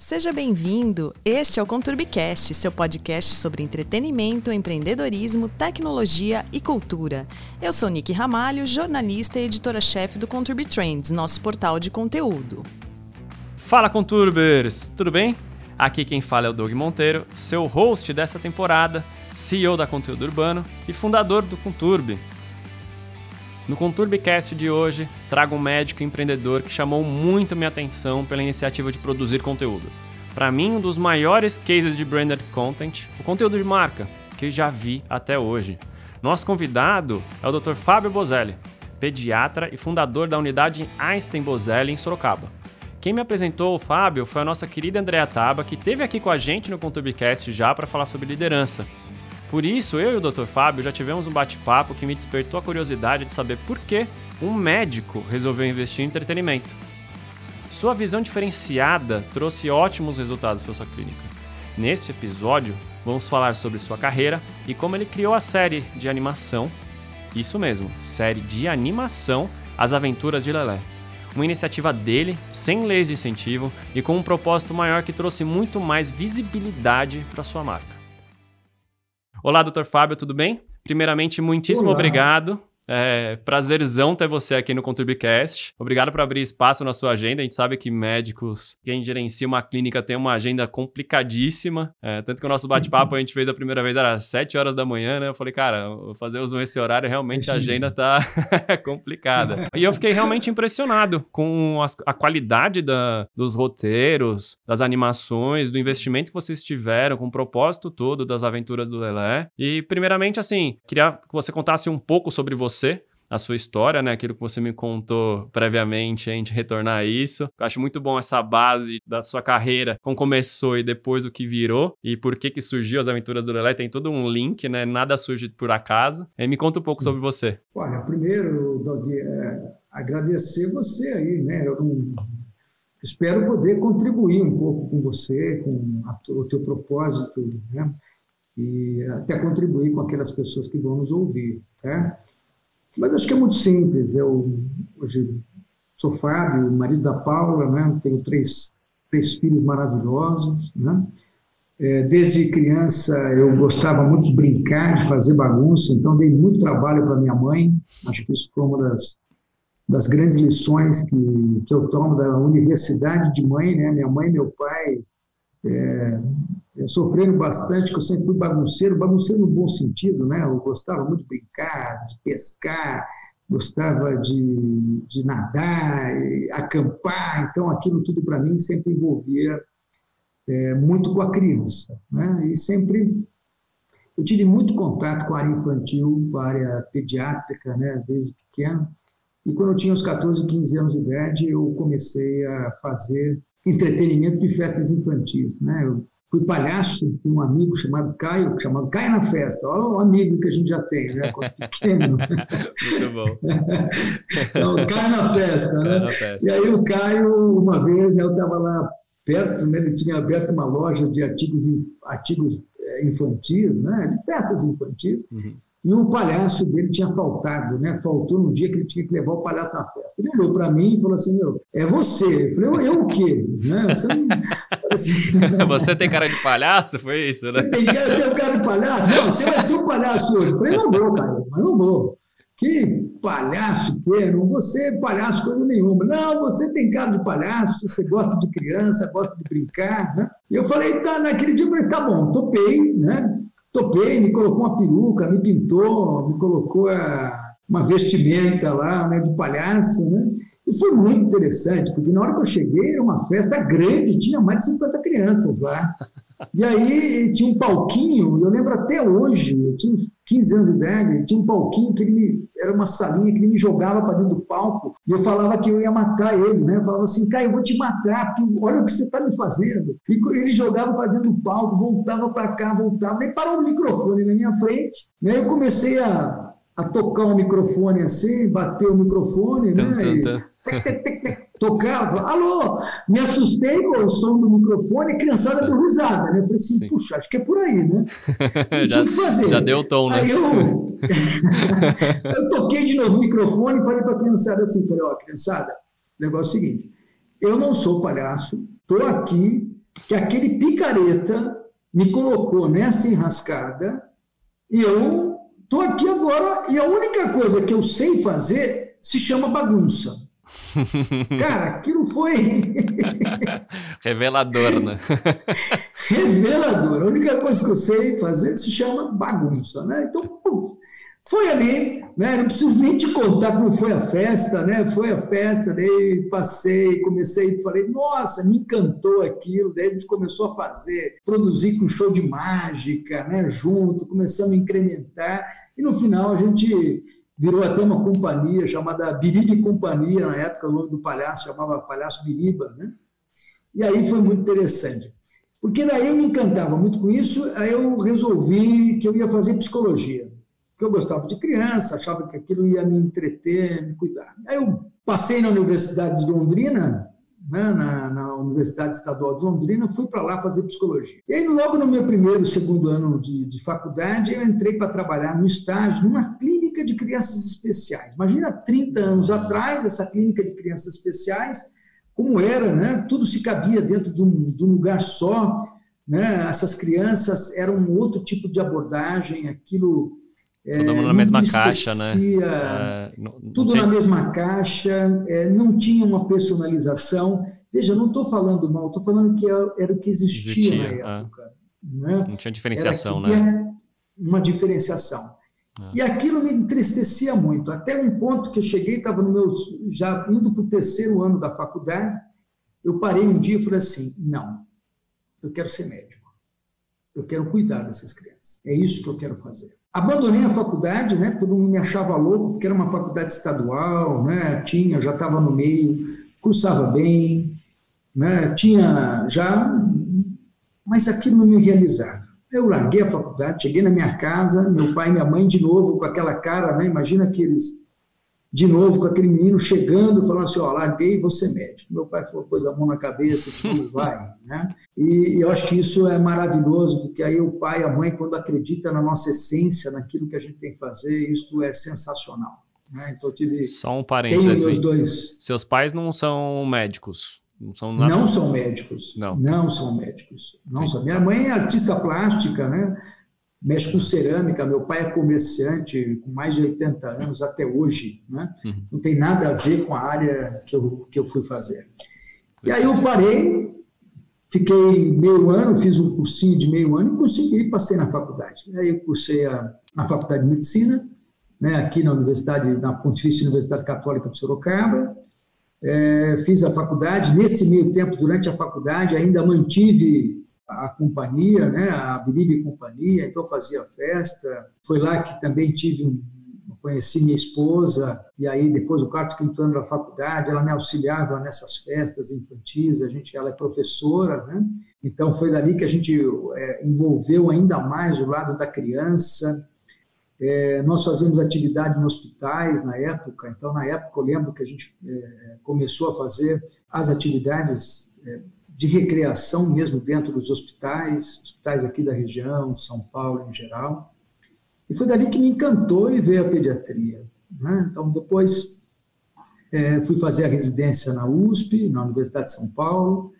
Seja bem-vindo! Este é o Conturbicast, seu podcast sobre entretenimento, empreendedorismo, tecnologia e cultura. Eu sou Nick Ramalho, jornalista e editora-chefe do Conturb Trends, nosso portal de conteúdo. Fala, Conturbers! Tudo bem? Aqui quem fala é o Doug Monteiro, seu host dessa temporada, CEO da Conteúdo Urbano e fundador do Conturb. No Conturbicast de hoje, trago um médico empreendedor que chamou muito minha atenção pela iniciativa de produzir conteúdo. Para mim, um dos maiores cases de branded content, o conteúdo de marca, que já vi até hoje. Nosso convidado é o Dr. Fábio Bozelli, pediatra e fundador da unidade Einstein Bozelli em Sorocaba. Quem me apresentou o Fábio foi a nossa querida Andrea Taba, que esteve aqui com a gente no Conturbicast já para falar sobre liderança. Por isso, eu e o Dr. Fábio já tivemos um bate-papo que me despertou a curiosidade de saber por que um médico resolveu investir em entretenimento. Sua visão diferenciada trouxe ótimos resultados para sua clínica. Neste episódio, vamos falar sobre sua carreira e como ele criou a série de animação, isso mesmo, série de animação As Aventuras de Lelé. Uma iniciativa dele, sem leis de incentivo e com um propósito maior que trouxe muito mais visibilidade para sua marca. Olá, doutor Fábio, tudo bem? Primeiramente, muitíssimo Olá. obrigado é prazerzão ter você aqui no Contribcast. Obrigado por abrir espaço na sua agenda. A gente sabe que médicos, quem gerencia uma clínica tem uma agenda complicadíssima. É, tanto que o nosso bate-papo a gente fez a primeira vez era às 7 horas da manhã, né? Eu falei, cara, vou fazer uso desse horário, realmente a agenda tá complicada. E eu fiquei realmente impressionado com as, a qualidade da, dos roteiros, das animações, do investimento que vocês tiveram, com o propósito todo das aventuras do Lelé. E, primeiramente, assim, queria que você contasse um pouco sobre você você, a sua história, né? Aquilo que você me contou previamente, a gente retornar a isso. Eu acho muito bom essa base da sua carreira, como começou e depois o que virou e por que que surgiu as aventuras do Lelé. Tem todo um link, né? Nada surge por acaso. E me conta um pouco sobre você. Olha, primeiro, Doug, é, agradecer você aí, né? Eu não... espero poder contribuir um pouco com você, com a, o teu propósito, né? E até contribuir com aquelas pessoas que vão nos ouvir, tá? Mas acho que é muito simples. Eu hoje sou Fábio, marido da Paula, né? tenho três, três filhos maravilhosos. Né? É, desde criança eu gostava muito de brincar, de fazer bagunça, então dei muito trabalho para minha mãe. Acho que isso foi uma das, das grandes lições que, que eu tomo da universidade de mãe. Né? Minha mãe e meu pai é, sofreram bastante, que eu sempre fui bagunceiro, bagunceiro no bom sentido, né? Eu gostava muito de brincar, de pescar, gostava de, de nadar, acampar, então aquilo tudo para mim sempre envolvia é, muito com a criança, né? E sempre eu tive muito contato com a área infantil, com a área pediátrica, né? Desde pequeno. E quando eu tinha uns 14, 15 anos de idade, eu comecei a fazer entretenimento de festas infantis, né? Eu fui palhaço, tinha um amigo chamado Caio, chamado Caio na Festa. Olha o amigo que a gente já tem, né? Quando pequeno. Muito bom. então, Caio na Festa, né? Na festa. E aí o Caio, uma vez, né, eu estava lá perto, né, ele tinha aberto uma loja de artigos, artigos eh, infantis, né? De festas infantis. Uhum. E o palhaço dele tinha faltado, né? Faltou no dia que ele tinha que levar o palhaço na festa. Ele olhou para mim e falou assim: Meu, é você. Eu falei: Eu, eu o quê? Né? Você, não... você tem cara de palhaço? Foi isso, né? Tem cara, cara de palhaço? Não, você vai ser um palhaço hoje. Eu falei: Não vou, cara, mas não vou. Que palhaço que é? Não vou ser palhaço coisa nenhuma. Não, você tem cara de palhaço, você gosta de criança, gosta de brincar, né? E eu falei: Tá, naquele dia eu falei: Tá bom, topei, né? Topei, me colocou uma peruca, me pintou, me colocou a, uma vestimenta lá, né, de palhaço, né? E foi muito interessante, porque na hora que eu cheguei era uma festa grande, tinha mais de 50 crianças lá. E aí tinha um palquinho, eu lembro até hoje, eu tinha 15 anos de idade, tinha um palquinho que ele me, era uma salinha que ele me jogava para dentro do palco, e eu falava que eu ia matar ele, né? Eu falava assim, Caio, eu vou te matar, porque olha o que você está me fazendo. E ele jogava para dentro do palco, voltava para cá, voltava, nem parou o microfone na minha frente. Né? Eu comecei a, a tocar o microfone assim, bater o microfone, né? Tum, e tocava, alô, me assustei com o som do microfone, a criançada deu risada, né? Eu falei assim, Sim. puxa, acho que é por aí, né? Não já, tinha que fazer. Já deu o tom, né? Aí eu, eu toquei de novo o microfone e falei para a criançada assim, falei, ó, criançada, o negócio é o seguinte, eu não sou palhaço, estou aqui que aquele picareta me colocou nessa enrascada e eu estou aqui agora e a única coisa que eu sei fazer se chama bagunça. Cara, aquilo foi. Revelador, né? Revelador. A única coisa que eu sei fazer se chama bagunça, né? Então, foi ali, né? Não preciso nem te contar como foi a festa, né? Foi a festa, daí passei, comecei, falei, nossa, me encantou aquilo. Daí a gente começou a fazer, produzir com show de mágica, né? Junto, começamos a incrementar. E no final a gente virou até uma companhia chamada Biriba Companhia, na época o nome do palhaço chamava Palhaço Biriba, né? E aí foi muito interessante. Porque daí eu me encantava muito com isso, aí eu resolvi que eu ia fazer psicologia porque eu gostava de criança, achava que aquilo ia me entreter, me cuidar. Aí eu passei na Universidade de Londrina, né, na, na, Universidade Estadual de Londrina, fui para lá fazer psicologia. E aí, logo no meu primeiro, segundo ano de, de faculdade, eu entrei para trabalhar no estágio numa clínica de crianças especiais. Imagina 30 anos atrás, essa clínica de crianças especiais, como era, né? Tudo se cabia dentro de um, de um lugar só, né? Essas crianças eram um outro tipo de abordagem, aquilo Todo mundo na mesma caixa, né? É, não, tudo na mesma caixa, é, não tinha uma personalização. Veja, não estou falando mal, estou falando que é, era o que existia, existia na é. época. Né? Não tinha diferenciação, né? Uma diferenciação. É. E aquilo me entristecia muito, até um ponto que eu cheguei, estava no meu, já indo para o terceiro ano da faculdade, eu parei um dia e falei assim, não, eu quero ser médico, eu quero cuidar dessas crianças, é isso que eu quero fazer. Abandonei a faculdade, né? Todo mundo me achava louco, porque era uma faculdade estadual, né? Tinha, já estava no meio, cursava bem, né? Tinha já, mas aquilo não me realizava. Eu larguei a faculdade, cheguei na minha casa, meu pai e minha mãe de novo com aquela cara, né? Imagina aqueles de novo com aquele menino chegando, falando assim, ó, larguei vou ser médico. Meu pai falou, pôs a mão na cabeça, tudo vai, né? E eu acho que isso é maravilhoso, porque aí o pai e a mãe, quando acreditam na nossa essência, naquilo que a gente tem que fazer, isso é sensacional. Né? Então eu tive... Só um parênteses. Meus dois... Seus pais não são médicos? Não são, nada... não são médicos. Não. Não são médicos. Não são. Minha mãe é artista plástica, né? mexe com cerâmica. Meu pai é comerciante com mais de 80 anos até hoje, né? Uhum. Não tem nada a ver com a área que eu, que eu fui fazer. E aí eu parei, fiquei meio ano, fiz um cursinho de meio ano e consegui, passei na faculdade. Aí eu cursei a, na faculdade de medicina, né, aqui na Universidade, na Pontifícia Universidade Católica de Sorocaba. É, fiz a faculdade. Nesse meio tempo, durante a faculdade, ainda mantive a companhia, né, a Biribe Companhia, então fazia festa. Foi lá que também tive um, conheci minha esposa, e aí depois do quarto, quinto ano da faculdade, ela me auxiliava nessas festas infantis, a gente, ela é professora, né? Então foi dali que a gente é, envolveu ainda mais o lado da criança. É, nós fazíamos atividade em hospitais na época, então na época eu lembro que a gente é, começou a fazer as atividades é, de recreação mesmo dentro dos hospitais, hospitais aqui da região, de São Paulo em geral. E foi dali que me encantou e veio a pediatria. Né? Então, depois é, fui fazer a residência na USP, na Universidade de São Paulo,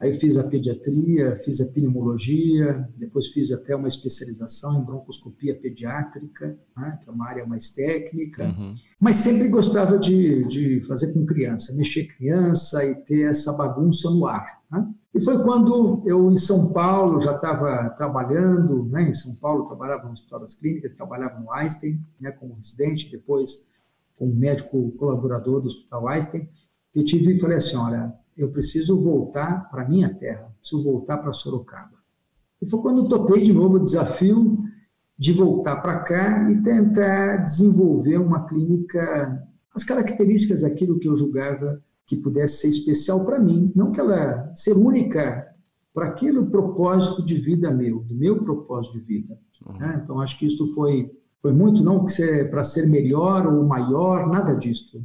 Aí fiz a pediatria, fiz a pneumologia, depois fiz até uma especialização em broncoscopia pediátrica, né, que é uma área mais técnica, uhum. mas sempre gostava de, de fazer com criança, mexer criança e ter essa bagunça no ar. Né? E foi quando eu, em São Paulo, já estava trabalhando, né, em São Paulo, trabalhava no Hospital das Clínicas, trabalhava no Einstein, né, como residente, depois como médico colaborador do Hospital Einstein, que eu tive e falei assim, olha, eu preciso voltar para minha terra, preciso voltar para Sorocaba. E foi quando eu topei de novo o desafio de voltar para cá e tentar desenvolver uma clínica, as características daquilo que eu julgava que pudesse ser especial para mim, não que ela ser única para aquele propósito de vida meu, do meu propósito de vida. Uhum. Né? Então acho que isso foi foi muito não para ser melhor ou maior, nada disso.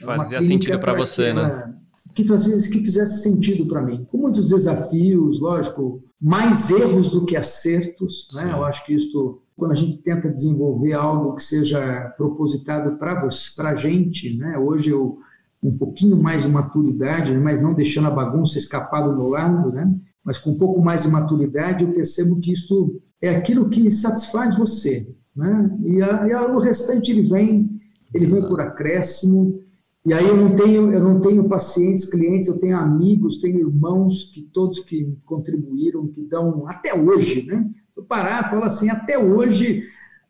É Fazia sentido para você, né? Que, fazia, que fizesse sentido para mim. Com muitos desafios, lógico, mais erros do que acertos. Né? Eu acho que isso, quando a gente tenta desenvolver algo que seja propositado para a gente, né? hoje eu um pouquinho mais de maturidade, né, mas não deixando a bagunça escapar do meu lado, né? mas com um pouco mais de maturidade, eu percebo que isto é aquilo que satisfaz você. Né? E, a, e a, o restante ele vem, ele vem por acréscimo. E aí eu não tenho, eu não tenho pacientes, clientes, eu tenho amigos, tenho irmãos que todos que contribuíram, que dão até hoje, né? Eu parar, falo assim, até hoje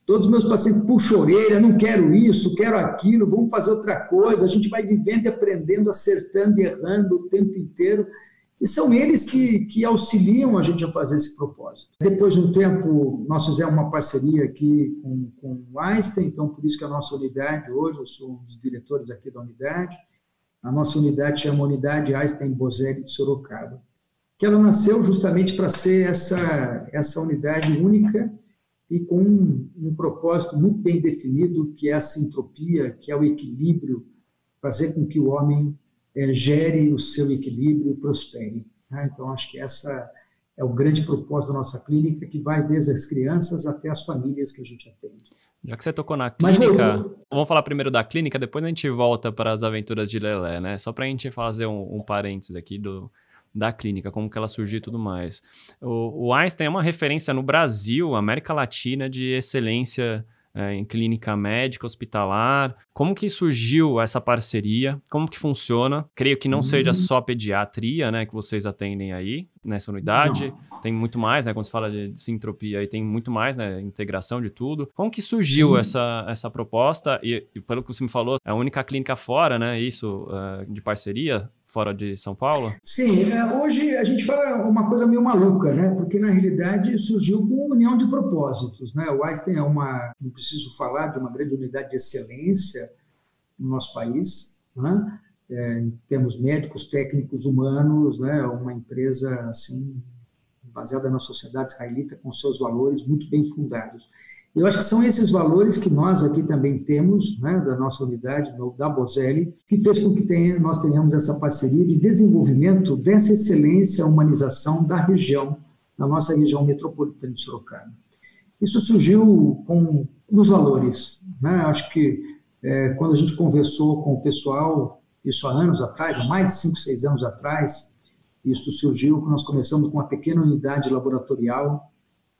Todos os meus pacientes puxam orelha, não quero isso, quero aquilo, vamos fazer outra coisa. A gente vai vivendo e aprendendo, acertando e errando o tempo inteiro. E são eles que, que auxiliam a gente a fazer esse propósito. Depois de um tempo, nós fizemos uma parceria aqui com, com o Einstein, então por isso que a nossa unidade, hoje eu sou um dos diretores aqui da unidade, a nossa unidade chama Unidade Einstein Bozelli de Sorocaba, que ela nasceu justamente para ser essa, essa unidade única e com um, um, propósito muito bem definido, que é a sintropia, que é o equilíbrio, fazer com que o homem é, gere o seu equilíbrio e prospere. Né? Então, acho que essa é o grande propósito da nossa clínica, que vai desde as crianças até as famílias que a gente atende. Já que você tocou na clínica, Mas, vamos falar primeiro da clínica, depois a gente volta para as aventuras de Lelé, né? Só para a gente fazer um, um parênteses aqui do, da clínica, como que ela surgiu e tudo mais. O, o Einstein é uma referência no Brasil, América Latina, de excelência é, em clínica médica, hospitalar. Como que surgiu essa parceria? Como que funciona? Creio que não uhum. seja só pediatria, né, que vocês atendem aí nessa unidade. Não. Tem muito mais, né, quando se fala de sintropia, aí tem muito mais, né, integração de tudo. Como que surgiu essa, essa proposta? E, e, pelo que você me falou, é a única clínica fora, né, isso, uh, de parceria fora de São Paulo? Sim, é, hoje a gente fala uma coisa meio maluca, né? Porque na realidade surgiu com união de propósitos, né? O Einstein é uma, não preciso falar de uma grande unidade de excelência no nosso país, né? É, em termos médicos, técnicos, humanos, né? Uma empresa assim baseada na sociedade israelita com seus valores muito bem fundados. Eu acho que são esses valores que nós aqui também temos, né, da nossa unidade, da Bozelli, que fez com que tenha, nós tenhamos essa parceria de desenvolvimento dessa excelência, humanização da região, da nossa região metropolitana de Sorocaba. Isso surgiu com nos valores. Né? Acho que é, quando a gente conversou com o pessoal, isso há anos atrás, há mais de 5, 6 anos atrás, isso surgiu nós começamos com uma pequena unidade laboratorial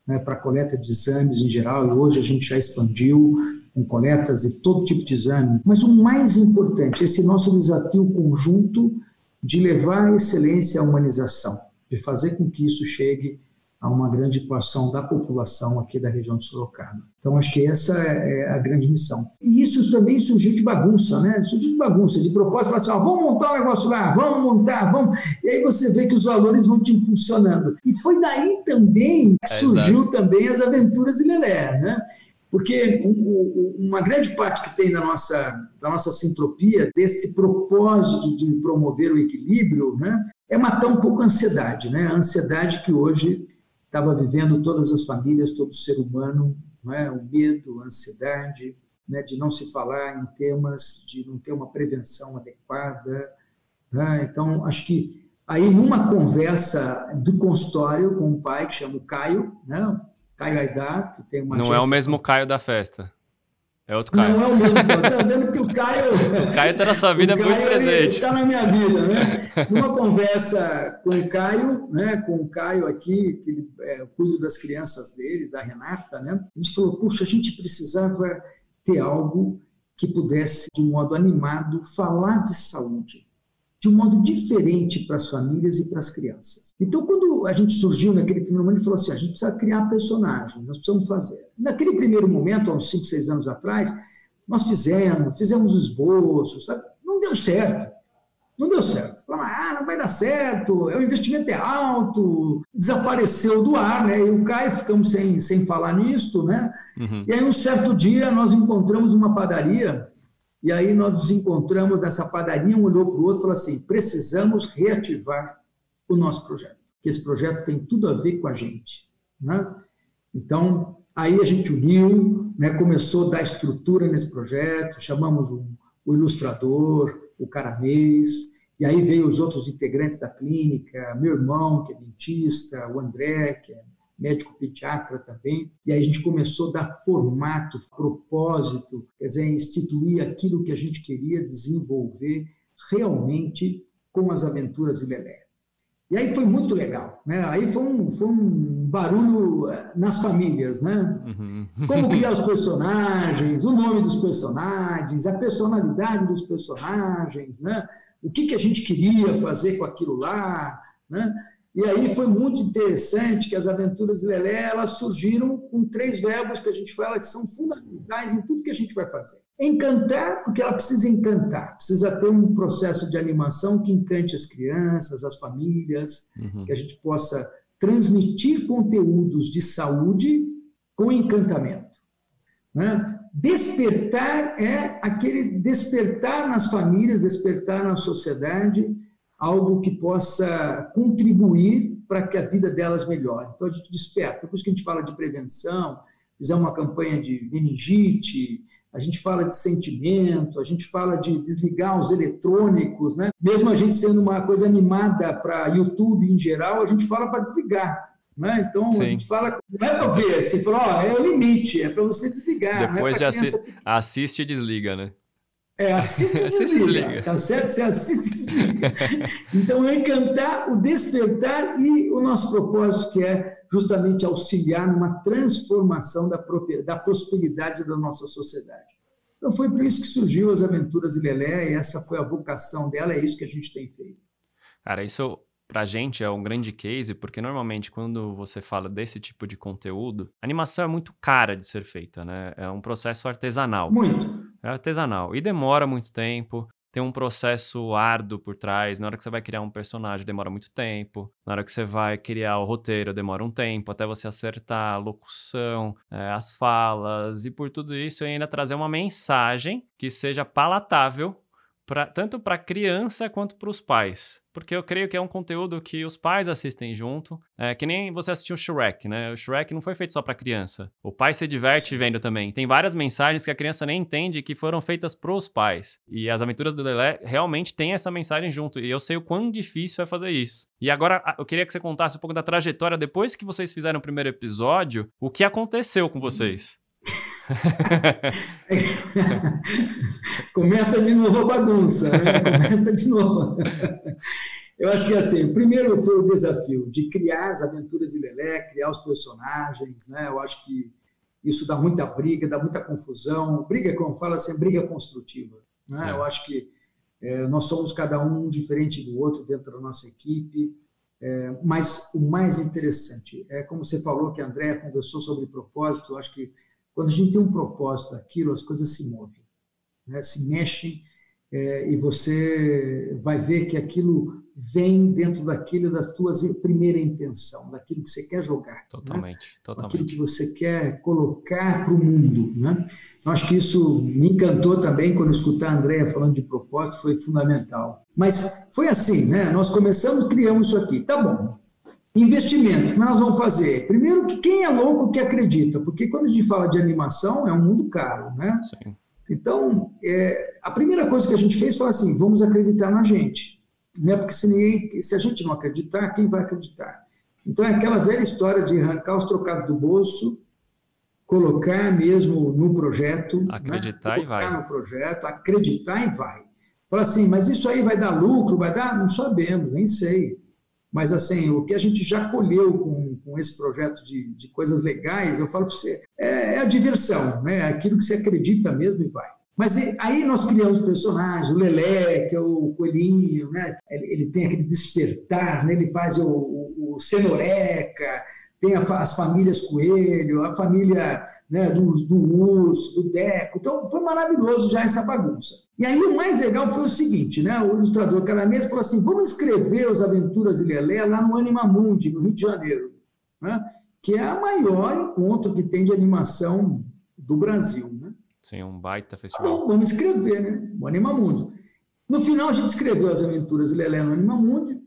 né, para coleta de exames em geral, e hoje a gente já expandiu com coletas de todo tipo de exame. Mas o mais importante, esse nosso desafio conjunto de levar a excelência à humanização, de fazer com que isso chegue a uma grande porção da população aqui da região de Sorocaba. Então, acho que essa é, é a grande missão. E isso também surgiu de bagunça, né? Surgiu de bagunça, de propósito, assim, ó, vamos montar um negócio lá, vamos montar, vamos. E aí você vê que os valores vão te impulsionando. E foi daí também que é, surgiu também as aventuras de Lelé, né? Porque uma grande parte que tem da nossa, da nossa sintropia, desse propósito de promover o equilíbrio, né, é matar um pouco a ansiedade, né? A ansiedade que hoje estava vivendo todas as famílias, todo ser humano, é? o medo, a ansiedade, né? de não se falar em temas, de não ter uma prevenção adequada. Né? Então, acho que aí numa conversa do consultório com um pai que chama o Caio, né? Caio Aidar, que tem uma Não é o mesmo Caio da festa. É outro Caio. Não é o mesmo, Tá vendo que o Caio. o Caio está na sua vida muito presente. Está na minha vida, né? Numa conversa com o Caio, né? Com o Caio aqui, que é, eu cuido das crianças dele, da Renata, né? A gente falou, puxa, a gente precisava ter algo que pudesse, de um modo animado, falar de saúde de um modo diferente para as famílias e para as crianças. Então, quando a gente surgiu naquele primeiro momento, falou assim: a gente precisa criar personagem, nós precisamos fazer. Naquele primeiro momento, há uns 5, 6 anos atrás, nós fizemos, fizemos esboços, sabe? não deu certo. Não deu certo. Falamos, ah, não vai dar certo, o investimento é alto, desapareceu do ar, né? E o Caio ficamos sem, sem falar nisto, né? Uhum. E aí, um certo dia, nós encontramos uma padaria e aí nós nos encontramos nessa padaria, um olhou para o outro e falou assim: precisamos reativar o nosso projeto, que esse projeto tem tudo a ver com a gente. Né? Então, aí a gente uniu, né, começou a dar estrutura nesse projeto, chamamos o, o ilustrador, o Caramês, e aí veio os outros integrantes da clínica, meu irmão, que é dentista, o André, que é médico pediatra também, e aí a gente começou a dar formato, propósito, quer dizer, instituir aquilo que a gente queria desenvolver realmente com as aventuras de Lelé. E aí foi muito legal, né? Aí foi um, foi um barulho eh, nas famílias, né? Uhum. Como criar os personagens, o nome dos personagens, a personalidade dos personagens, né? O que, que a gente queria fazer com aquilo lá, né? E aí foi muito interessante que as aventuras de Lelé elas surgiram com três verbos que a gente fala que são fundamentais em tudo que a gente vai fazer. Encantar, porque ela precisa encantar, precisa ter um processo de animação que encante as crianças, as famílias, uhum. que a gente possa transmitir conteúdos de saúde com encantamento. Né? Despertar é aquele despertar nas famílias, despertar na sociedade algo que possa contribuir para que a vida delas melhore. Então a gente desperta. Por isso que a gente fala de prevenção, fizer uma campanha de meningite, a gente fala de sentimento, a gente fala de desligar os eletrônicos, né? Mesmo a gente sendo uma coisa animada para YouTube em geral, a gente fala para desligar. Né? Então, Sim. a gente fala, não é para ver, você fala, ó, é o limite, é para você desligar. É Depois é já assi assiste e desliga, né? É, assiste e desliga, desliga. Tá certo? Você assiste e desliga. Então, é encantar, o despertar e o nosso propósito, que é justamente auxiliar numa transformação da, da prosperidade da nossa sociedade. Então, foi por isso que surgiu as Aventuras de Lelé, e essa foi a vocação dela, é isso que a gente tem feito. Cara, isso pra gente é um grande case, porque normalmente quando você fala desse tipo de conteúdo, a animação é muito cara de ser feita, né? É um processo artesanal. Muito. É artesanal. E demora muito tempo. Tem um processo árduo por trás. Na hora que você vai criar um personagem, demora muito tempo. Na hora que você vai criar o roteiro, demora um tempo até você acertar a locução, é, as falas. E por tudo isso, ainda trazer uma mensagem que seja palatável pra, tanto para a criança quanto para os pais. Porque eu creio que é um conteúdo que os pais assistem junto. É que nem você assistiu o Shrek, né? O Shrek não foi feito só para criança. O pai se diverte vendo também. Tem várias mensagens que a criança nem entende que foram feitas para os pais. E as aventuras do Lelé realmente têm essa mensagem junto. E eu sei o quão difícil é fazer isso. E agora eu queria que você contasse um pouco da trajetória depois que vocês fizeram o primeiro episódio, o que aconteceu com vocês. Começa de novo a bagunça, né? Começa de novo. Eu acho que assim, primeiro foi o desafio de criar as aventuras de Lelé, criar os personagens, né? Eu acho que isso dá muita briga, dá muita confusão. Briga, como fala assim, briga construtiva. Né? É. Eu acho que é, nós somos cada um diferente do outro dentro da nossa equipe. É, mas o mais interessante é como você falou que a André conversou sobre propósito. Eu acho que quando a gente tem um propósito daquilo, as coisas se movem, né? se mexem, é, e você vai ver que aquilo vem dentro daquilo da tua primeira intenção, daquilo que você quer jogar. Totalmente, né? totalmente. Aquilo que você quer colocar para o mundo. Né? Então, acho que isso me encantou também quando escutar a Andréia falando de propósito, foi fundamental. Mas foi assim, né? Nós começamos, criamos isso aqui. Tá bom, Investimento, que nós vamos fazer? Primeiro, que quem é louco que acredita, porque quando a gente fala de animação, é um mundo caro, né? Sim. Então, é, a primeira coisa que a gente fez foi assim: vamos acreditar na gente. Né? Porque se, ninguém, se a gente não acreditar, quem vai acreditar? Então, é aquela velha história de arrancar os trocados do bolso, colocar mesmo no projeto. Né? Acreditar né? e vai. no projeto, acreditar e vai. Fala assim, mas isso aí vai dar lucro, vai dar? Não sabemos, nem sei. Mas, assim, o que a gente já colheu com, com esse projeto de, de coisas legais, eu falo para você, é, é, a diversão, né? É aquilo que você acredita mesmo e vai. Mas aí nós criamos personagens, o Lelé, que é o coelhinho, né? ele, tem aquele despertar, né? ele faz o, o, o cenoreca, tem a, as famílias Coelho, a família né, do, do Urso, do Deco. Então, foi maravilhoso já essa bagunça. E aí, o mais legal foi o seguinte, né? O ilustrador Caramês falou assim, vamos escrever as Aventuras de Lelé lá no Anima Mundi, no Rio de Janeiro, né? que é a maior encontro que tem de animação do Brasil. Né? Sim, um baita festival. Bom, vamos escrever, né? O Anima Mundi. No final, a gente escreveu as Aventuras de Lelé no Anima Mundi,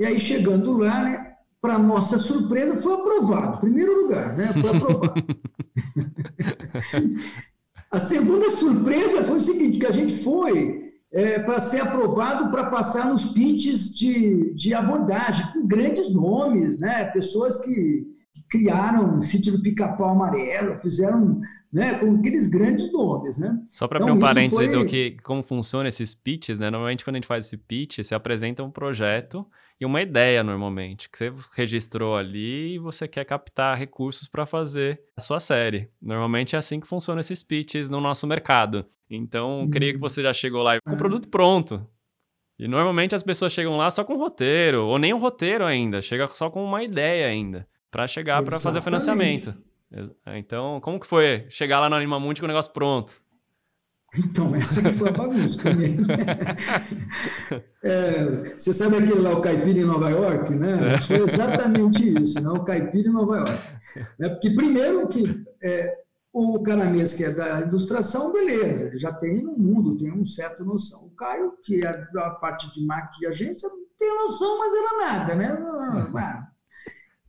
e aí, chegando lá, né, para nossa surpresa, foi aprovado. Primeiro lugar, né? Foi aprovado. a segunda surpresa foi o seguinte, que a gente foi é, para ser aprovado para passar nos pitches de, de abordagem, com grandes nomes, né? Pessoas que, que criaram o sítio do Pica-Pau Amarelo, fizeram né, com aqueles grandes nomes, né? Só para então, abrir um parênteses foi... do que como funciona esses pitches, né? Normalmente quando a gente faz esse pitch, você apresenta um projeto e uma ideia normalmente que você registrou ali e você quer captar recursos para fazer a sua série. Normalmente é assim que funciona esses pitches no nosso mercado. Então, creio que uhum. você já chegou lá com o produto pronto. E normalmente as pessoas chegam lá só com roteiro, ou nem um roteiro ainda, chega só com uma ideia ainda, para chegar para fazer financiamento. Então, como que foi chegar lá no Animamundi com o negócio pronto? Então, essa que foi a bagunça é, você sabe aquele lá, o Caipira em Nova York, né? Foi exatamente isso, né? o Caipira em Nova York. É, porque primeiro que é, o Caramês, que é da ilustração, beleza, ele já tem no mundo, tem uma certa noção. O Caio, que é da parte de marketing de agência, tem noção, mas era nada, né?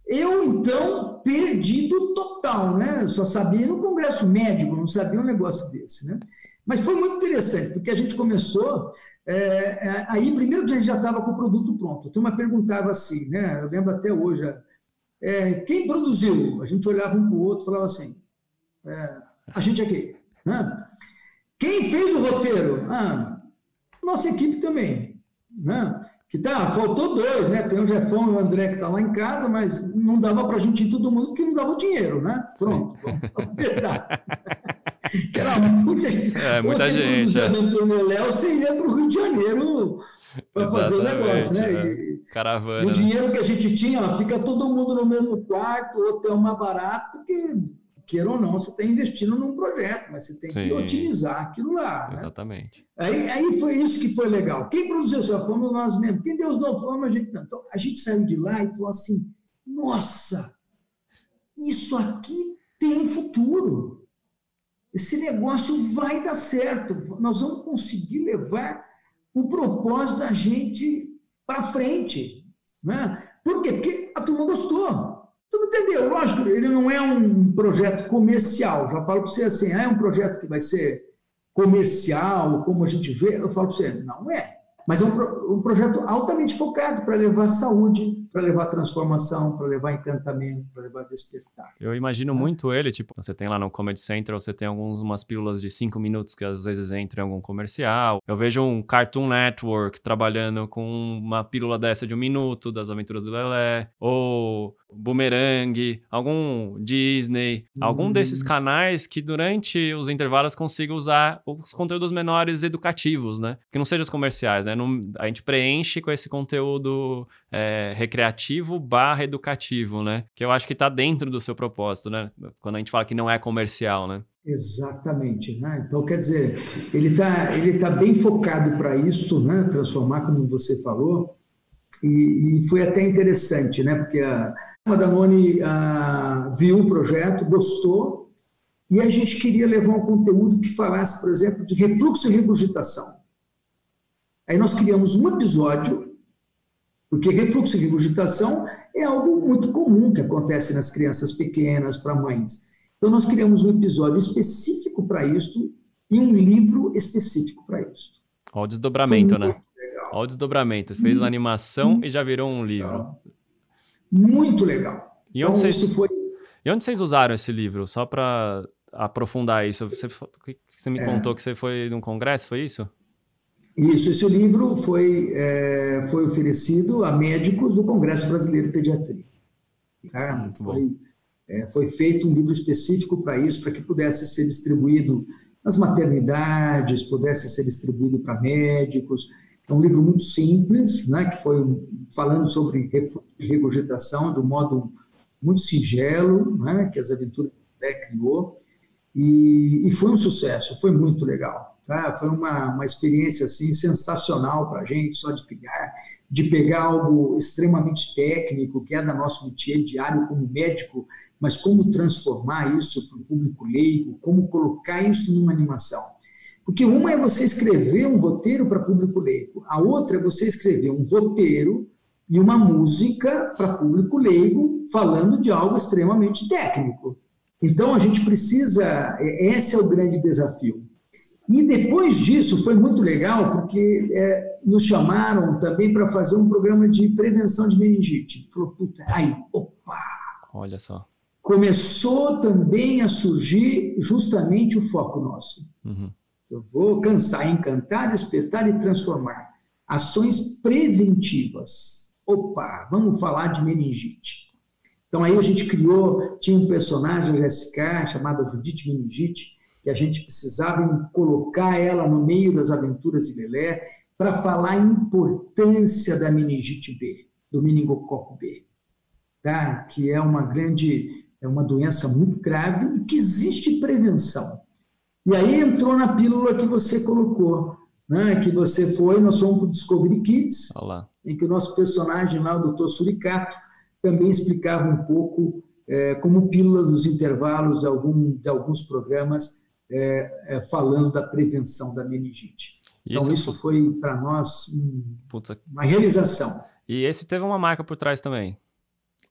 Eu, então, perdido total, né? só sabia no congresso médico, não sabia um negócio desse, né? Mas foi muito interessante, porque a gente começou. É, é aí, primeiro dia, a gente já estava com o produto pronto. A turma perguntava assim, né? Eu lembro até hoje. É, quem produziu? A gente olhava um para o outro e falava assim: é, a gente aqui. Né? Quem fez o roteiro? Ah, nossa equipe também. Né? Que tá, faltou dois, né? Tem o Jefão e o André que estão tá lá em casa, mas não dava para a gente ir todo mundo porque não dava o dinheiro, né? Pronto, pronto. verdade. Era muita gente. É, muita você gente. É. Antônio Léo, você ia para o Rio de Janeiro para fazer o negócio, né? né? E, Caravana. O dinheiro que a gente tinha, ó, fica todo mundo no mesmo quarto, hotel mais barato, porque queira ou não, você está investindo num projeto, mas você tem Sim. que otimizar aquilo lá. Né? Exatamente. Aí, aí foi isso que foi legal. Quem produziu essa fama? Nós mesmos. Quem deu os não fama? A gente não. Então, a gente saiu de lá e falou assim: nossa, isso aqui tem futuro esse negócio vai dar certo. Nós vamos conseguir levar o propósito da gente para frente. Né? Por quê? Porque a turma gostou. Tu entendeu? Lógico, ele não é um projeto comercial. Já falo para você assim, ah, é um projeto que vai ser comercial, como a gente vê. Eu falo para você, não é. Mas é um, um projeto altamente focado para levar saúde, para levar transformação, para levar encantamento, para levar despertar. Eu imagino muito ele, tipo, você tem lá no Comedy Central, você tem algumas pílulas de cinco minutos que às vezes entram em algum comercial. Eu vejo um Cartoon Network trabalhando com uma pílula dessa de um minuto das aventuras do Lelé, ou Boomerang, algum Disney, algum hum. desses canais que durante os intervalos consiga usar os conteúdos menores educativos, né? Que não sejam os comerciais, né? Não, a gente preenche com esse conteúdo é, recreativo barra educativo, né? Que eu acho que está dentro do seu propósito, né? Quando a gente fala que não é comercial, né? Exatamente, né? Então, quer dizer, ele está ele tá bem focado para isso, né? Transformar, como você falou, e, e, foi até interessante, né? Porque a a Danone ah, viu o projeto, gostou, e a gente queria levar um conteúdo que falasse, por exemplo, de refluxo e regurgitação. Aí nós criamos um episódio, porque refluxo e regurgitação é algo muito comum que acontece nas crianças pequenas, para mães. Então nós criamos um episódio específico para isso e um livro específico para isso. Olha o desdobramento, né? Legal. Olha o desdobramento. Fez uma animação e já virou um livro. Legal muito legal. E onde, então, vocês, foi... e onde vocês usaram esse livro? Só para aprofundar isso. Você, você me é. contou que você foi num congresso, foi isso? Isso, esse livro foi, é, foi oferecido a médicos do Congresso Brasileiro de Pediatria. Tá? Foi, é, foi feito um livro específico para isso, para que pudesse ser distribuído nas maternidades, pudesse ser distribuído para médicos. É um livro muito simples, né, que foi falando sobre regurgitação de um modo muito singelo, né, que as aventuras Pé criou, e, e, foi um sucesso, foi muito legal. Tá? Foi uma, uma experiência assim, sensacional para a gente, só de criar, de pegar algo extremamente técnico, que é da nosso métier diário como médico, mas como transformar isso para o público leigo, como colocar isso numa animação. Porque uma é você escrever um roteiro para público leigo, a outra é você escrever um roteiro e uma música para público leigo falando de algo extremamente técnico. Então a gente precisa, é, esse é o grande desafio. E depois disso foi muito legal, porque é, nos chamaram também para fazer um programa de prevenção de meningite. Falou, puta, aí, opa! Olha só. começou também a surgir justamente o foco nosso. Uhum. Eu vou cansar, encantar, despertar e transformar. Ações preventivas. Opa, vamos falar de meningite. Então aí a gente criou, tinha um personagem da GSK chamada Judite Meningite, que a gente precisava colocar ela no meio das aventuras de Lelé para falar a importância da meningite B, do meningococo B, tá? que é uma grande, é uma doença muito grave e que existe prevenção. E aí entrou na pílula que você colocou, né? que você foi, nós fomos para o Discovery Kids, Olá. em que o nosso personagem lá, o doutor Suricato, também explicava um pouco é, como pílula dos intervalos de, algum, de alguns programas é, é, falando da prevenção da meningite. Então, isso, foi para nós um, uma realização. E esse teve uma marca por trás também,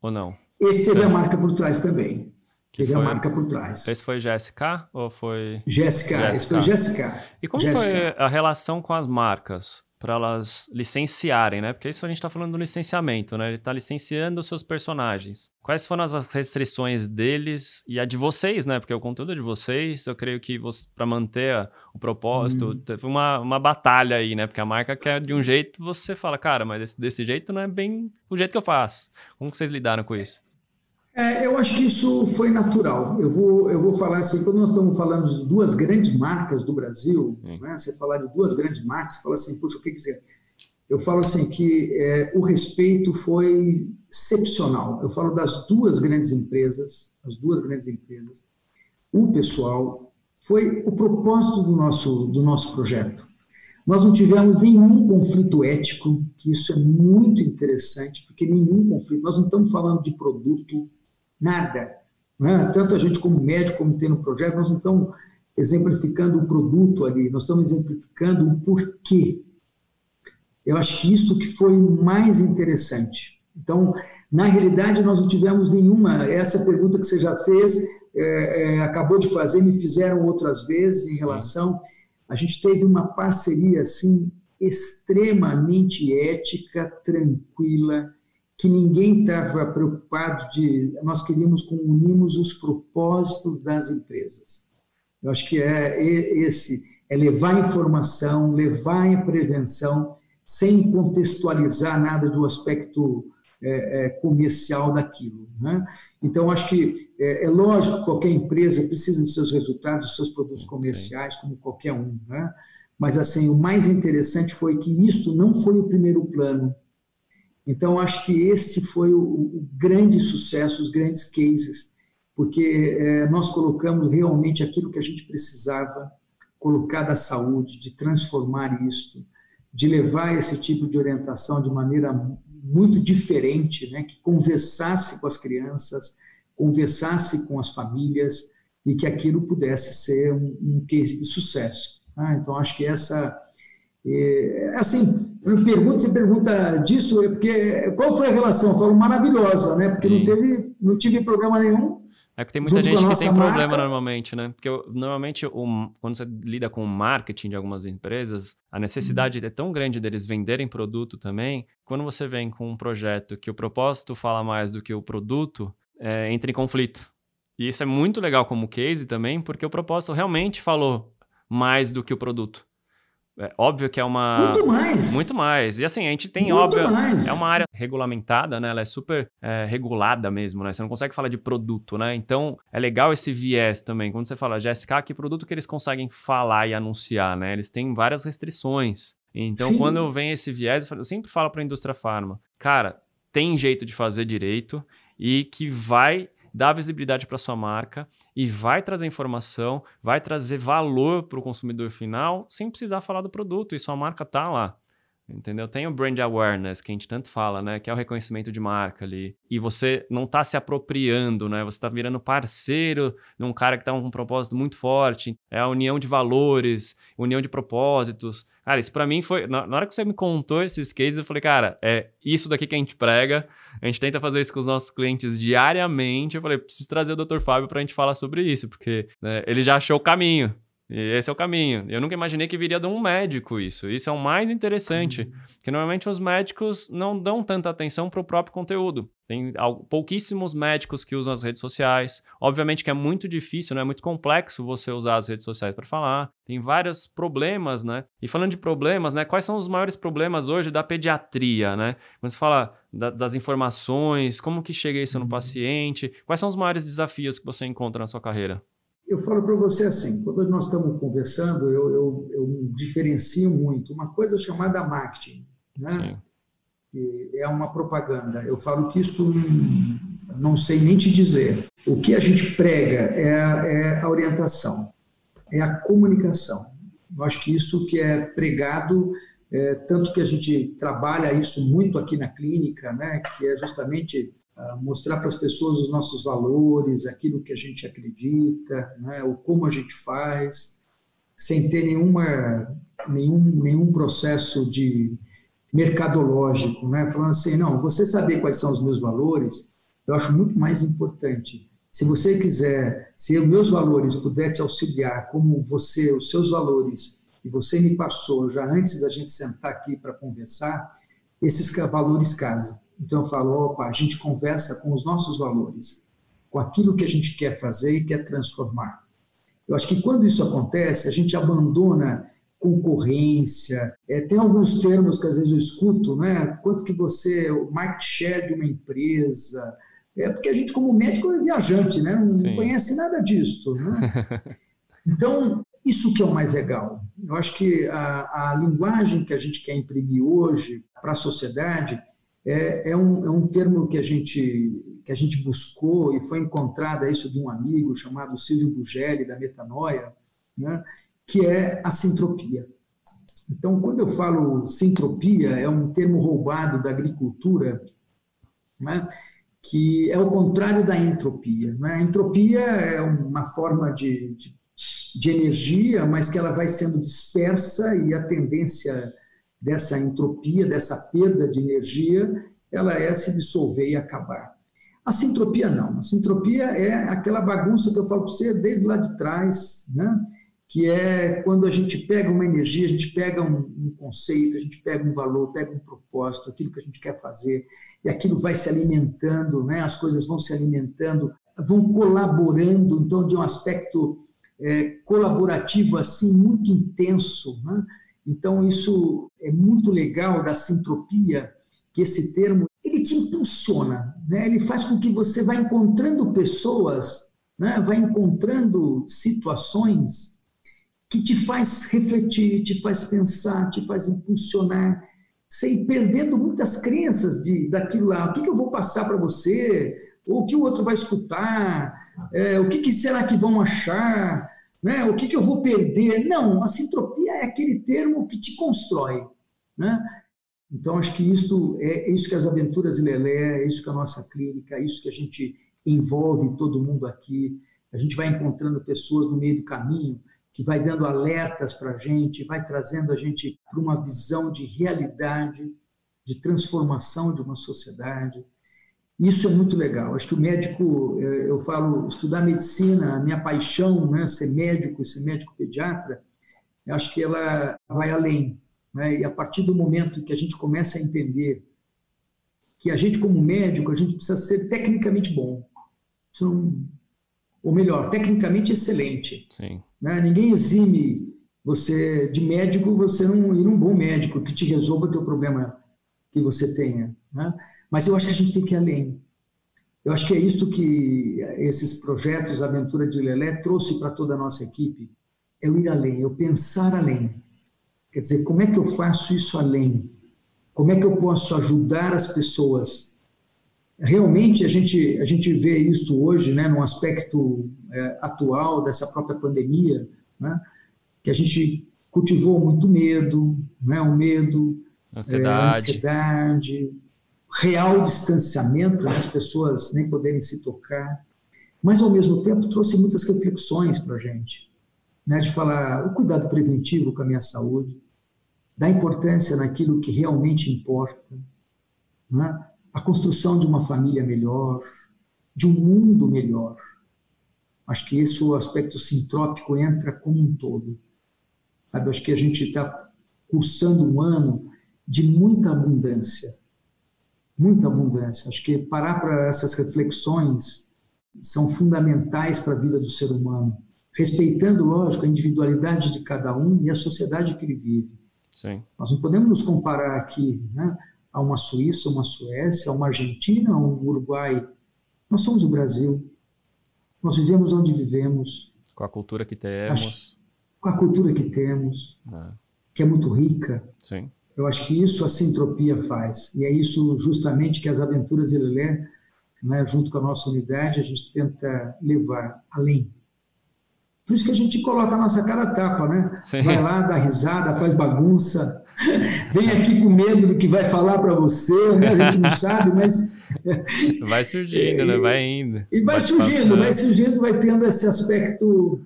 ou não? Esse teve a marca por trás também. Que teve foi... a marca por trás. Esse foi GSK ou foi. GSK, esse foi GSK. E como GSK. foi a relação com as marcas? Para elas licenciarem, né? Porque isso a gente está falando do licenciamento, né? Ele está licenciando os seus personagens. Quais foram as restrições deles e a de vocês, né? Porque o conteúdo é de vocês, eu creio que para manter o propósito, hum. teve uma, uma batalha aí, né? Porque a marca quer de um jeito, você fala, cara, mas desse, desse jeito não é bem o jeito que eu faço. Como que vocês lidaram com isso? É, eu acho que isso foi natural. Eu vou, eu vou falar assim, quando nós estamos falando de duas grandes marcas do Brasil, né, você falar de duas grandes marcas, você fala assim, puxa, o que quiser. Eu falo assim que é, o respeito foi excepcional. Eu falo das duas grandes empresas, as duas grandes empresas, o pessoal, foi o propósito do nosso, do nosso projeto. Nós não tivemos nenhum conflito ético, que isso é muito interessante, porque nenhum conflito, nós não estamos falando de produto, nada. Né? Tanto a gente como médico, como tem no projeto, nós não estamos exemplificando o produto ali, nós estamos exemplificando o porquê. Eu acho que isso que foi o mais interessante. Então, na realidade, nós não tivemos nenhuma. Essa pergunta que você já fez, é, é, acabou de fazer, me fizeram outras vezes em relação. A gente teve uma parceria assim extremamente ética, tranquila, que ninguém estava preocupado de. Nós queríamos unirmos os propósitos das empresas. Eu acho que é esse, é levar informação, levar a prevenção, sem contextualizar nada do aspecto é, é, comercial daquilo. Né? Então, acho que é, é, lógico que qualquer empresa precisa dos seus resultados, dos seus produtos comerciais, Sim. como qualquer um. Né? Mas, assim, o mais interessante foi que isso não foi o primeiro plano. Então, acho que esse foi o, o grande sucesso, os grandes cases, porque é, nós colocamos realmente aquilo que a gente precisava colocar da saúde, de transformar isso, de levar esse tipo de orientação de maneira muito diferente, né, que conversasse com as crianças, conversasse com as famílias e que aquilo pudesse ser um, um case de sucesso. Tá? Então, acho que essa é, assim, eu pergunto, você pergunta disso, é porque qual foi a relação? Falou maravilhosa, né? Porque não teve, não tive problema nenhum. É que tem muita gente que tem marca. problema normalmente, né? Porque normalmente o, quando você lida com o marketing de algumas empresas, a necessidade uhum. é tão grande deles venderem produto também. Quando você vem com um projeto que o propósito fala mais do que o produto, é, entra em conflito. E isso é muito legal como case também, porque o propósito realmente falou mais do que o produto. É óbvio que é uma. Muito mais. Muito mais. E assim, a gente tem, Muito óbvio. Mais. É uma área regulamentada, né? Ela é super é, regulada mesmo, né? Você não consegue falar de produto, né? Então, é legal esse viés também. Quando você fala GSK, que produto que eles conseguem falar e anunciar, né? Eles têm várias restrições. Então, Sim. quando vem esse viés, eu sempre falo para a indústria farma, cara, tem jeito de fazer direito e que vai dá visibilidade para sua marca e vai trazer informação, vai trazer valor para o consumidor final sem precisar falar do produto e sua marca tá lá. Entendeu? Tem o brand awareness, que a gente tanto fala, né? Que é o reconhecimento de marca ali. E você não está se apropriando, né? Você está virando parceiro de um cara que está com um propósito muito forte. É a união de valores, união de propósitos. Cara, isso para mim foi. Na, hora que você me contou esses cases, eu falei, cara, é isso daqui que a gente prega. A gente tenta fazer isso com os nossos clientes diariamente. Eu falei, preciso trazer o Dr. Fábio para a gente falar sobre isso, porque né, ele já achou o caminho. E esse é o caminho. Eu nunca imaginei que viria de um médico isso. Isso é o mais interessante. Uhum. Que normalmente os médicos não dão tanta atenção para o próprio conteúdo. Tem pouquíssimos médicos que usam as redes sociais. Obviamente que é muito difícil, né? é muito complexo você usar as redes sociais para falar. Tem vários problemas, né? E falando de problemas, né? Quais são os maiores problemas hoje da pediatria, né? Quando você fala da, das informações, como que chega isso no uhum. paciente, quais são os maiores desafios que você encontra na sua carreira? Eu falo para você assim, quando nós estamos conversando, eu, eu, eu diferencio muito. Uma coisa chamada marketing, né? Que é uma propaganda. Eu falo que isso não sei nem te dizer. O que a gente prega é a, é a orientação, é a comunicação. Eu acho que isso que é pregado, é, tanto que a gente trabalha isso muito aqui na clínica, né? Que é justamente mostrar para as pessoas os nossos valores, aquilo que a gente acredita, né, o como a gente faz, sem ter nenhuma, nenhum, nenhum processo de mercadológico, né, falando assim, não, você saber quais são os meus valores, eu acho muito mais importante. Se você quiser, se os meus valores puder te auxiliar, como você, os seus valores, que você me passou já antes da gente sentar aqui para conversar, esses valores casam. Então eu falo, opa, a gente conversa com os nossos valores, com aquilo que a gente quer fazer e quer transformar. Eu acho que quando isso acontece, a gente abandona concorrência. É, tem alguns termos que às vezes eu escuto, né? Quanto que você, o market share de uma empresa. É porque a gente, como médico, é viajante, né? Não Sim. conhece nada disso. Né? Então, isso que é o mais legal. Eu acho que a, a linguagem que a gente quer imprimir hoje para a sociedade é, é, um, é um termo que a, gente, que a gente buscou e foi encontrado isso de um amigo chamado Silvio Bugelli, da Metanoia, né, que é a sintropia. Então, quando eu falo sintropia, é um termo roubado da agricultura, né, que é o contrário da entropia. Né? A entropia é uma forma de, de, de energia, mas que ela vai sendo dispersa e a tendência dessa entropia, dessa perda de energia, ela é se dissolver e acabar. A sintropia não. A sintropia é aquela bagunça que eu falo para você desde lá de trás, né? que é quando a gente pega uma energia, a gente pega um, um, conceito, a gente pega um valor, pega um propósito, aquilo que a gente quer fazer, e aquilo vai se alimentando, né? as coisas vão se alimentando, vão colaborando, então, de um aspecto é, colaborativo assim muito intenso. Né? Então, isso é muito legal da sintropia, que esse termo ele te impulsiona, né? ele faz com que você vá encontrando pessoas, né? vai encontrando situações que te faz refletir, te faz pensar, te faz impulsionar, sem perdendo muitas crenças de daquilo lá. O que, que eu vou passar para você? Ou o que o outro vai escutar? É, o que, que será que vão achar? Né? O que, que eu vou perder? Não, a sintropia é aquele termo que te constrói. Né? Então, acho que isso é, é isso que as aventuras Lelé, é isso que a nossa clínica, é isso que a gente envolve todo mundo aqui. A gente vai encontrando pessoas no meio do caminho que vai dando alertas para a gente, vai trazendo a gente para uma visão de realidade, de transformação de uma sociedade. Isso é muito legal. Acho que o médico, é, eu falo, estudar medicina, a minha paixão, né, ser médico, ser médico pediatra, acho que ela vai além. Né? E a partir do momento que a gente começa a entender que a gente, como médico, a gente precisa ser tecnicamente bom. Ou melhor, tecnicamente excelente. Sim. Né? Ninguém exime você de médico, você não ir um bom médico que te resolva o teu problema que você tenha. Né? Mas eu acho que a gente tem que ir além. Eu acho que é isso que esses projetos Aventura de Lelé trouxe para toda a nossa equipe. É o ir além, é o pensar além. Quer dizer, como é que eu faço isso além? Como é que eu posso ajudar as pessoas? Realmente a gente a gente vê isso hoje, né, no aspecto é, atual dessa própria pandemia, né, que a gente cultivou muito medo, né, o medo, ansiedade, é, ansiedade real distanciamento, né, as pessoas nem poderem se tocar, mas ao mesmo tempo trouxe muitas reflexões para a gente, né, de falar o cuidado preventivo com a minha saúde, da importância naquilo que realmente importa, né, a construção de uma família melhor, de um mundo melhor. Acho que esse o aspecto sintrópico entra como um todo. Sabe, acho que a gente está cursando um ano de muita abundância, muita abundância. Acho que parar para essas reflexões são fundamentais para a vida do ser humano, respeitando, lógico, a individualidade de cada um e a sociedade que ele vive. Sim. Nós não podemos nos comparar aqui né, a uma Suíça, uma Suécia, a uma Argentina, a um Uruguai. Nós somos o Brasil. Nós vivemos onde vivemos. Com a cultura que temos. Com a cultura que temos, é. que é muito rica. Sim. Eu acho que isso a Sintropia faz. E é isso justamente que as Aventuras Lelé, né, junto com a nossa unidade, a gente tenta levar além. Por isso que a gente coloca a nossa cara a tapa, né? Sim. Vai lá, dá risada, faz bagunça, vem aqui com medo do que vai falar para você, né? A gente não sabe, mas. Vai surgindo, né? Vai indo. E vai surgindo, vai surgindo, vai tendo esse aspecto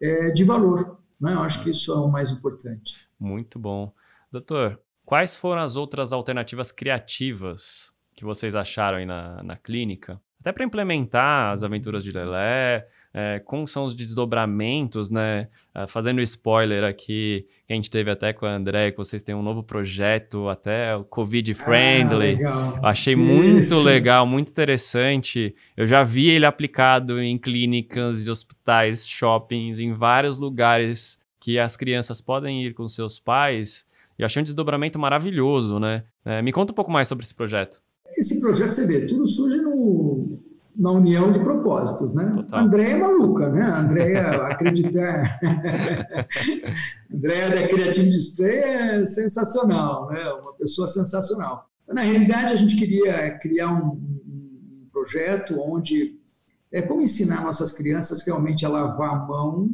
é, de valor. Né? Eu acho que isso é o mais importante. Muito bom. Doutor, quais foram as outras alternativas criativas que vocês acharam aí na, na clínica? Até para implementar as aventuras de Lelé, é, como são os desdobramentos, né? Uh, fazendo spoiler aqui, que a gente teve até com a André, que vocês têm um novo projeto, até o Covid Friendly. Ah, Achei Isso. muito legal, muito interessante. Eu já vi ele aplicado em clínicas, hospitais, shoppings, em vários lugares que as crianças podem ir com seus pais. E achei um desdobramento maravilhoso, né? É, me conta um pouco mais sobre esse projeto. Esse projeto, você vê, tudo surge no, na união de propósitos, né? Total. André é maluca, né? André acreditar. André da Creative Display é sensacional, né? Uma pessoa sensacional. Na realidade, a gente queria criar um, um projeto onde é como ensinar nossas crianças realmente a lavar a mão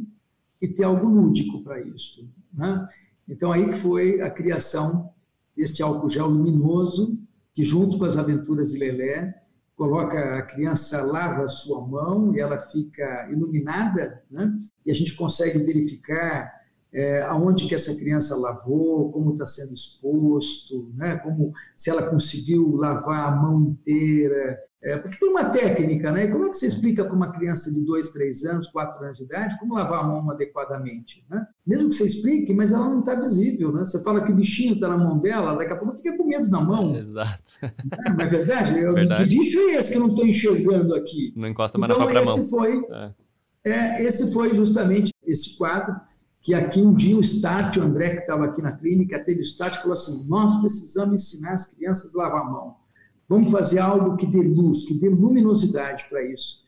e ter algo lúdico para isso, né? Então aí que foi a criação deste álcool gel luminoso que junto com as aventuras de Lelé coloca a criança lava a sua mão e ela fica iluminada, né? e a gente consegue verificar é, aonde que essa criança lavou, como está sendo exposto, né? como se ela conseguiu lavar a mão inteira, é, porque tem uma técnica, né? E como é que você explica para uma criança de 2, 3 anos, 4 anos de idade, como lavar a mão adequadamente? Né? Mesmo que você explique, mas ela não está visível, né? Você fala que o bichinho está na mão dela, daqui a pouco fica com medo na mão. Exato. Não, não é verdade? Eu, verdade. Que bicho é esse que eu não estou enxergando aqui? Não encosta mais então, na própria esse mão. Foi, é. É, esse foi justamente esse quadro que aqui um dia o Start, o André que estava aqui na clínica, teve o Start e falou assim, nós precisamos ensinar as crianças a lavar a mão. Vamos fazer algo que dê luz, que dê luminosidade para isso.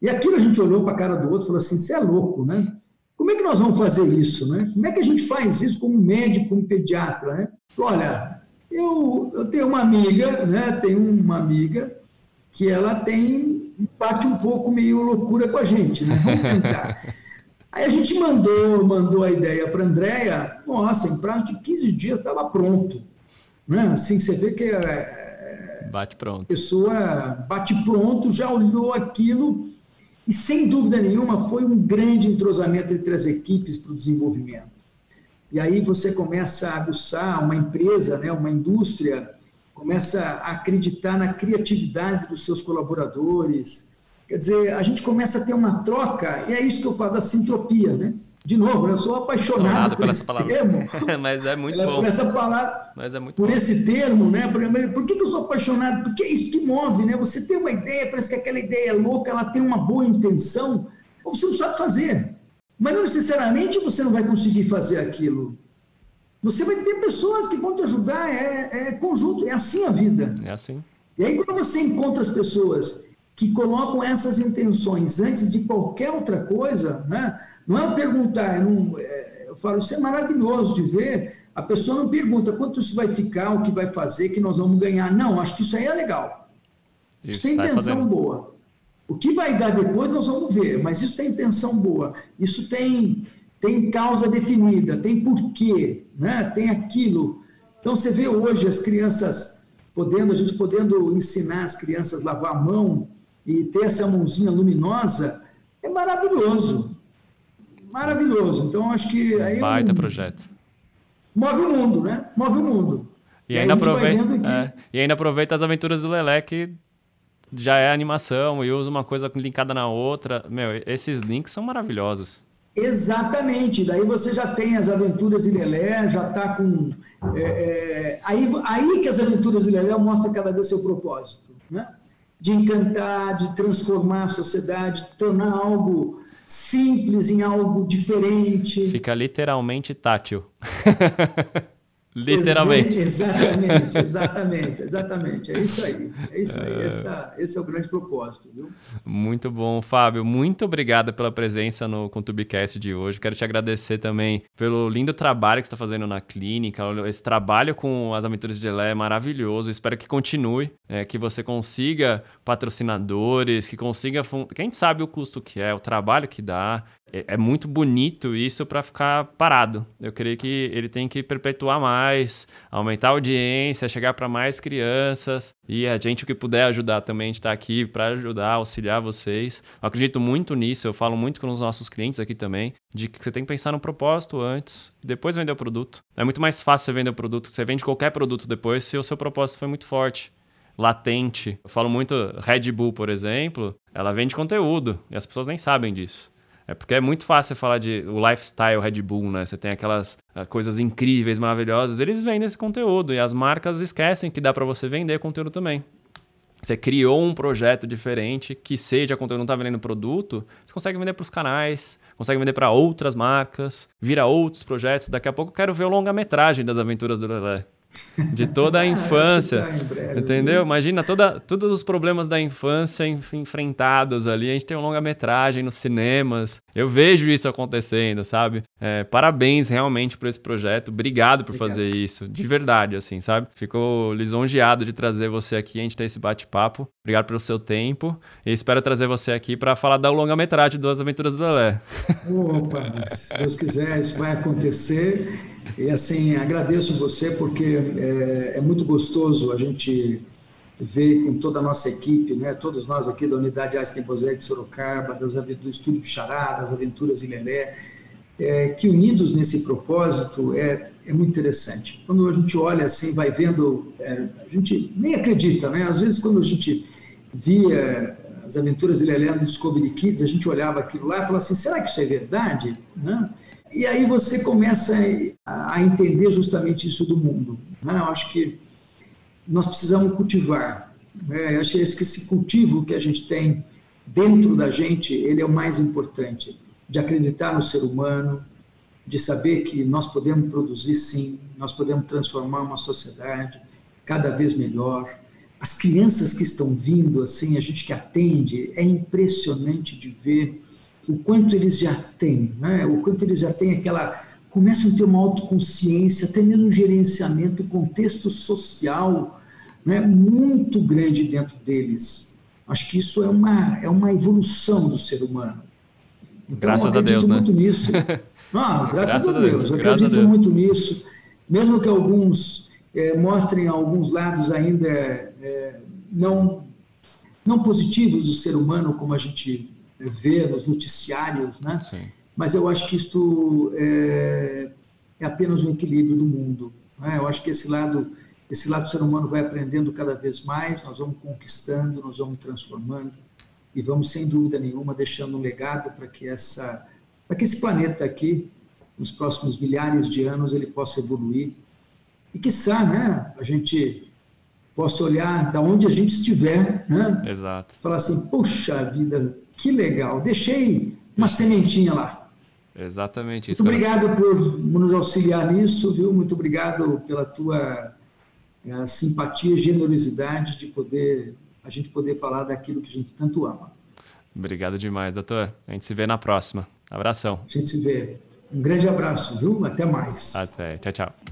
E aquilo a gente olhou para a cara do outro e falou assim: você é louco, né? Como é que nós vamos fazer isso, né? Como é que a gente faz isso como médico, como pediatra, né? Olha, eu, eu tenho uma amiga, né? Tenho uma amiga que ela tem bate um pouco meio loucura com a gente, né? Vamos tentar. Aí a gente mandou, mandou a ideia para a Andréia, nossa, em prazo de 15 dias estava pronto. Né? Assim, você vê que é, Bate pronto. A pessoa bate pronto, já olhou aquilo e, sem dúvida nenhuma, foi um grande entrosamento entre as equipes para o desenvolvimento. E aí você começa a aguçar uma empresa, né, uma indústria, começa a acreditar na criatividade dos seus colaboradores. Quer dizer, a gente começa a ter uma troca, e é isso que eu falo da sintropia, né? De novo, eu sou apaixonado por esse palavra. termo. Mas é muito bom. Por essa palavra, Mas é muito por bom. esse termo, né? Por, por que, eu sou apaixonado? Porque é isso que move, né? Você tem uma ideia, parece que aquela ideia é louca, ela tem uma boa intenção, ou você não sabe fazer. Mas não necessariamente você não vai conseguir fazer aquilo. Você vai ter pessoas que vão te ajudar, é, é conjunto, é assim a vida. É assim. E aí, quando você encontra as pessoas que colocam essas intenções antes de qualquer outra coisa, né? Não é perguntar, eu, não, é, eu falo, isso é maravilhoso de ver. A pessoa não pergunta quanto isso vai ficar, o que vai fazer, que nós vamos ganhar. Não, acho que isso aí é legal. Isso, isso tem intenção fazendo. boa. O que vai dar depois nós vamos ver, mas isso tem intenção boa. Isso tem, tem causa definida, tem porquê, né? tem aquilo. Então você vê hoje as crianças podendo, a gente podendo ensinar as crianças a lavar a mão e ter essa mãozinha luminosa, é maravilhoso maravilhoso. Então, acho que aí. Baita é um... projeto. Move o mundo, né? Move o mundo. E, e ainda, aproveita, é, e ainda aproveita as aventuras do Lelé, que já é animação e usa uma coisa linkada na outra. Meu, esses links são maravilhosos. Exatamente. Daí você já tem as aventuras de Lelé, já está com. É, é, aí, aí que as aventuras de Lelé mostram cada vez seu propósito. Né? De encantar, de transformar a sociedade, de tornar algo simples em algo diferente. Fica literalmente tátil. Literalmente. Exatamente, exatamente, exatamente. É isso aí. É isso aí. É... Essa, esse é o grande propósito, viu? Muito bom, Fábio. Muito obrigado pela presença no ContubiCast de hoje. Quero te agradecer também pelo lindo trabalho que você está fazendo na clínica. Esse trabalho com as aventuras de Lé é maravilhoso. Espero que continue, é, que você consiga patrocinadores, que consiga. Quem sabe o custo que é, o trabalho que dá. É, é muito bonito isso para ficar parado. Eu creio que ele tem que perpetuar mais, aumentar a audiência, chegar para mais crianças e a gente o que puder ajudar também, a gente está aqui para ajudar, auxiliar vocês. Eu acredito muito nisso, eu falo muito com os nossos clientes aqui também, de que você tem que pensar no propósito antes e depois vender o produto. É muito mais fácil você vender o produto, você vende qualquer produto depois se o seu propósito foi muito forte latente. Eu falo muito Red Bull, por exemplo, ela vende conteúdo e as pessoas nem sabem disso. É porque é muito fácil falar de o lifestyle Red Bull, né? Você tem aquelas uh, coisas incríveis, maravilhosas. Eles vendem esse conteúdo e as marcas esquecem que dá para você vender conteúdo também. Você criou um projeto diferente que seja conteúdo, não está vendendo produto, você consegue vender para os canais, consegue vender para outras marcas, vira outros projetos. Daqui a pouco eu quero ver o longa-metragem das aventuras do Lelé de toda a infância. entendeu? Imagina toda, todos os problemas da infância enfrentados ali. A gente tem uma longa-metragem nos cinemas. Eu vejo isso acontecendo, sabe? É, parabéns realmente por esse projeto. Obrigado por Obrigado. fazer isso. De verdade, assim, sabe? Fico lisonjeado de trazer você aqui, a gente ter esse bate-papo. Obrigado pelo seu tempo. E espero trazer você aqui para falar da longa-metragem das Aventuras do Lelé. Opa, se Deus quiser, isso vai acontecer. E assim, agradeço você porque é, é muito gostoso a gente ver com toda a nossa equipe, né, todos nós aqui da Unidade Einstein Bosé de Sorocaba, das, do Estúdio Pichará, das Aventuras Ilelé, é, que unidos nesse propósito é, é muito interessante. Quando a gente olha assim, vai vendo, é, a gente nem acredita, né? Às vezes quando a gente via as Aventuras Ilelé no Discovery Kids, a gente olhava aquilo lá e falava assim, será que isso é verdade? Né? E aí você começa a entender justamente isso do mundo. Né? Eu acho que nós precisamos cultivar. Né? Eu acho que esse cultivo que a gente tem dentro da gente, ele é o mais importante. De acreditar no ser humano, de saber que nós podemos produzir sim, nós podemos transformar uma sociedade cada vez melhor. As crianças que estão vindo, assim, a gente que atende, é impressionante de ver o quanto eles já têm, né? o quanto eles já têm aquela. começam a ter uma autoconsciência, até mesmo um gerenciamento, um contexto social né? muito grande dentro deles. Acho que isso é uma, é uma evolução do ser humano. Então, graças a Deus, né? muito nisso. Não, graças, graças a, Deus. Deus. Eu graças acredito muito nisso. Mesmo que alguns é, mostrem alguns lados ainda é, não, não positivos do ser humano, como a gente vê nos noticiários, né? Sim. Mas eu acho que isto é, é apenas um equilíbrio do mundo. Né? Eu acho que esse lado, esse lado do ser humano vai aprendendo cada vez mais, nós vamos conquistando, nós vamos transformando e vamos sem dúvida nenhuma deixando um legado para que essa, para que esse planeta aqui, nos próximos milhares de anos, ele possa evoluir e que né? A gente possa olhar da onde a gente estiver, né? Exato. Falar assim, puxa vida, que legal, deixei uma sementinha lá. Exatamente isso. Muito obrigado por nos auxiliar nisso, viu? Muito obrigado pela tua eh, simpatia, generosidade de poder a gente poder falar daquilo que a gente tanto ama. Obrigado demais, doutor. A gente se vê na próxima. Abração. A gente se vê. Um grande abraço, viu? Até mais. Até. Tchau, tchau.